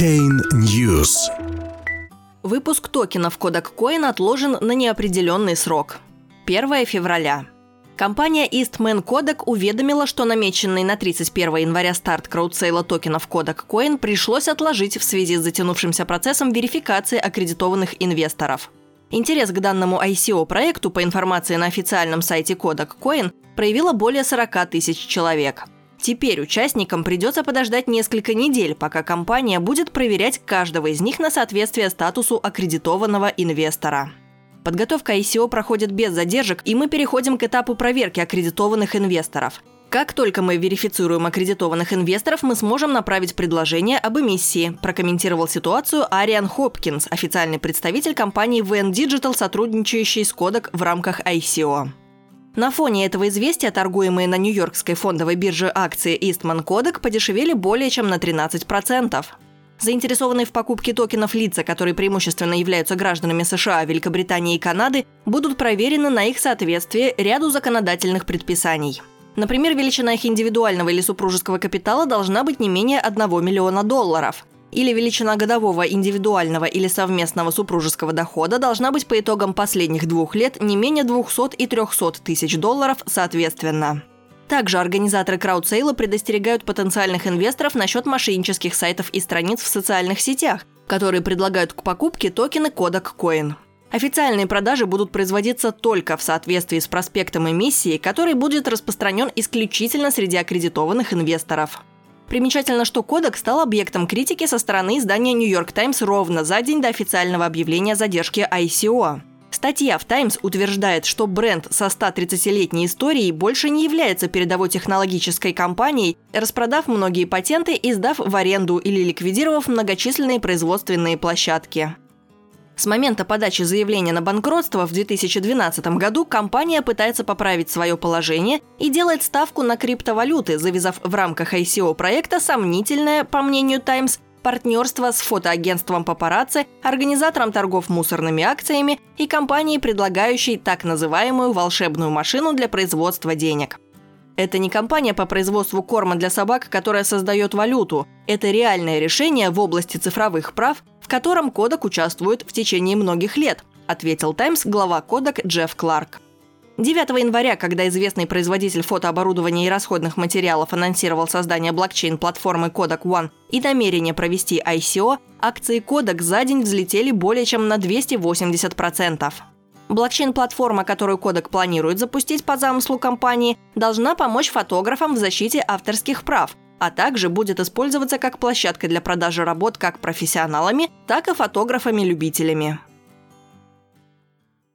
Blockchain News. Выпуск токенов Kodak Coin отложен на неопределенный срок. 1 февраля. Компания Eastman Kodak уведомила, что намеченный на 31 января старт краудсейла токенов Kodak Coin пришлось отложить в связи с затянувшимся процессом верификации аккредитованных инвесторов. Интерес к данному ICO-проекту, по информации на официальном сайте Kodak Coin, проявило более 40 тысяч человек – Теперь участникам придется подождать несколько недель, пока компания будет проверять каждого из них на соответствие статусу аккредитованного инвестора. Подготовка ICO проходит без задержек, и мы переходим к этапу проверки аккредитованных инвесторов. Как только мы верифицируем аккредитованных инвесторов, мы сможем направить предложение об эмиссии, прокомментировал ситуацию Ариан Хопкинс, официальный представитель компании VN Digital, сотрудничающий с Kodak в рамках ICO. На фоне этого известия торгуемые на Нью-Йоркской фондовой бирже акции Eastman Kodak подешевели более чем на 13%. Заинтересованные в покупке токенов лица, которые преимущественно являются гражданами США, Великобритании и Канады, будут проверены на их соответствие ряду законодательных предписаний. Например, величина их индивидуального или супружеского капитала должна быть не менее 1 миллиона долларов или величина годового индивидуального или совместного супружеского дохода должна быть по итогам последних двух лет не менее 200 и 300 тысяч долларов соответственно. Также организаторы краудсейла предостерегают потенциальных инвесторов насчет мошеннических сайтов и страниц в социальных сетях, которые предлагают к покупке токены Kodak Coin. Официальные продажи будут производиться только в соответствии с проспектом эмиссии, который будет распространен исключительно среди аккредитованных инвесторов. Примечательно, что кодек стал объектом критики со стороны издания New York Times ровно за день до официального объявления задержки ICO. Статья в Times утверждает, что бренд со 130-летней историей больше не является передовой технологической компанией, распродав многие патенты и сдав в аренду или ликвидировав многочисленные производственные площадки. С момента подачи заявления на банкротство в 2012 году компания пытается поправить свое положение и делает ставку на криптовалюты, завязав в рамках ICO проекта сомнительное, по мнению Times, партнерство с фотоагентством «Папарацци», организатором торгов мусорными акциями и компанией, предлагающей так называемую волшебную машину для производства денег. Это не компания по производству корма для собак, которая создает валюту. Это реальное решение в области цифровых прав, котором Кодак участвует в течение многих лет, ответил Таймс глава Кодак Джефф Кларк. 9 января, когда известный производитель фотооборудования и расходных материалов анонсировал создание блокчейн-платформы Kodak One и намерение провести ICO, акции Kodak за день взлетели более чем на 280%. Блокчейн-платформа, которую Kodak планирует запустить по замыслу компании, должна помочь фотографам в защите авторских прав, а также будет использоваться как площадка для продажи работ как профессионалами, так и фотографами-любителями.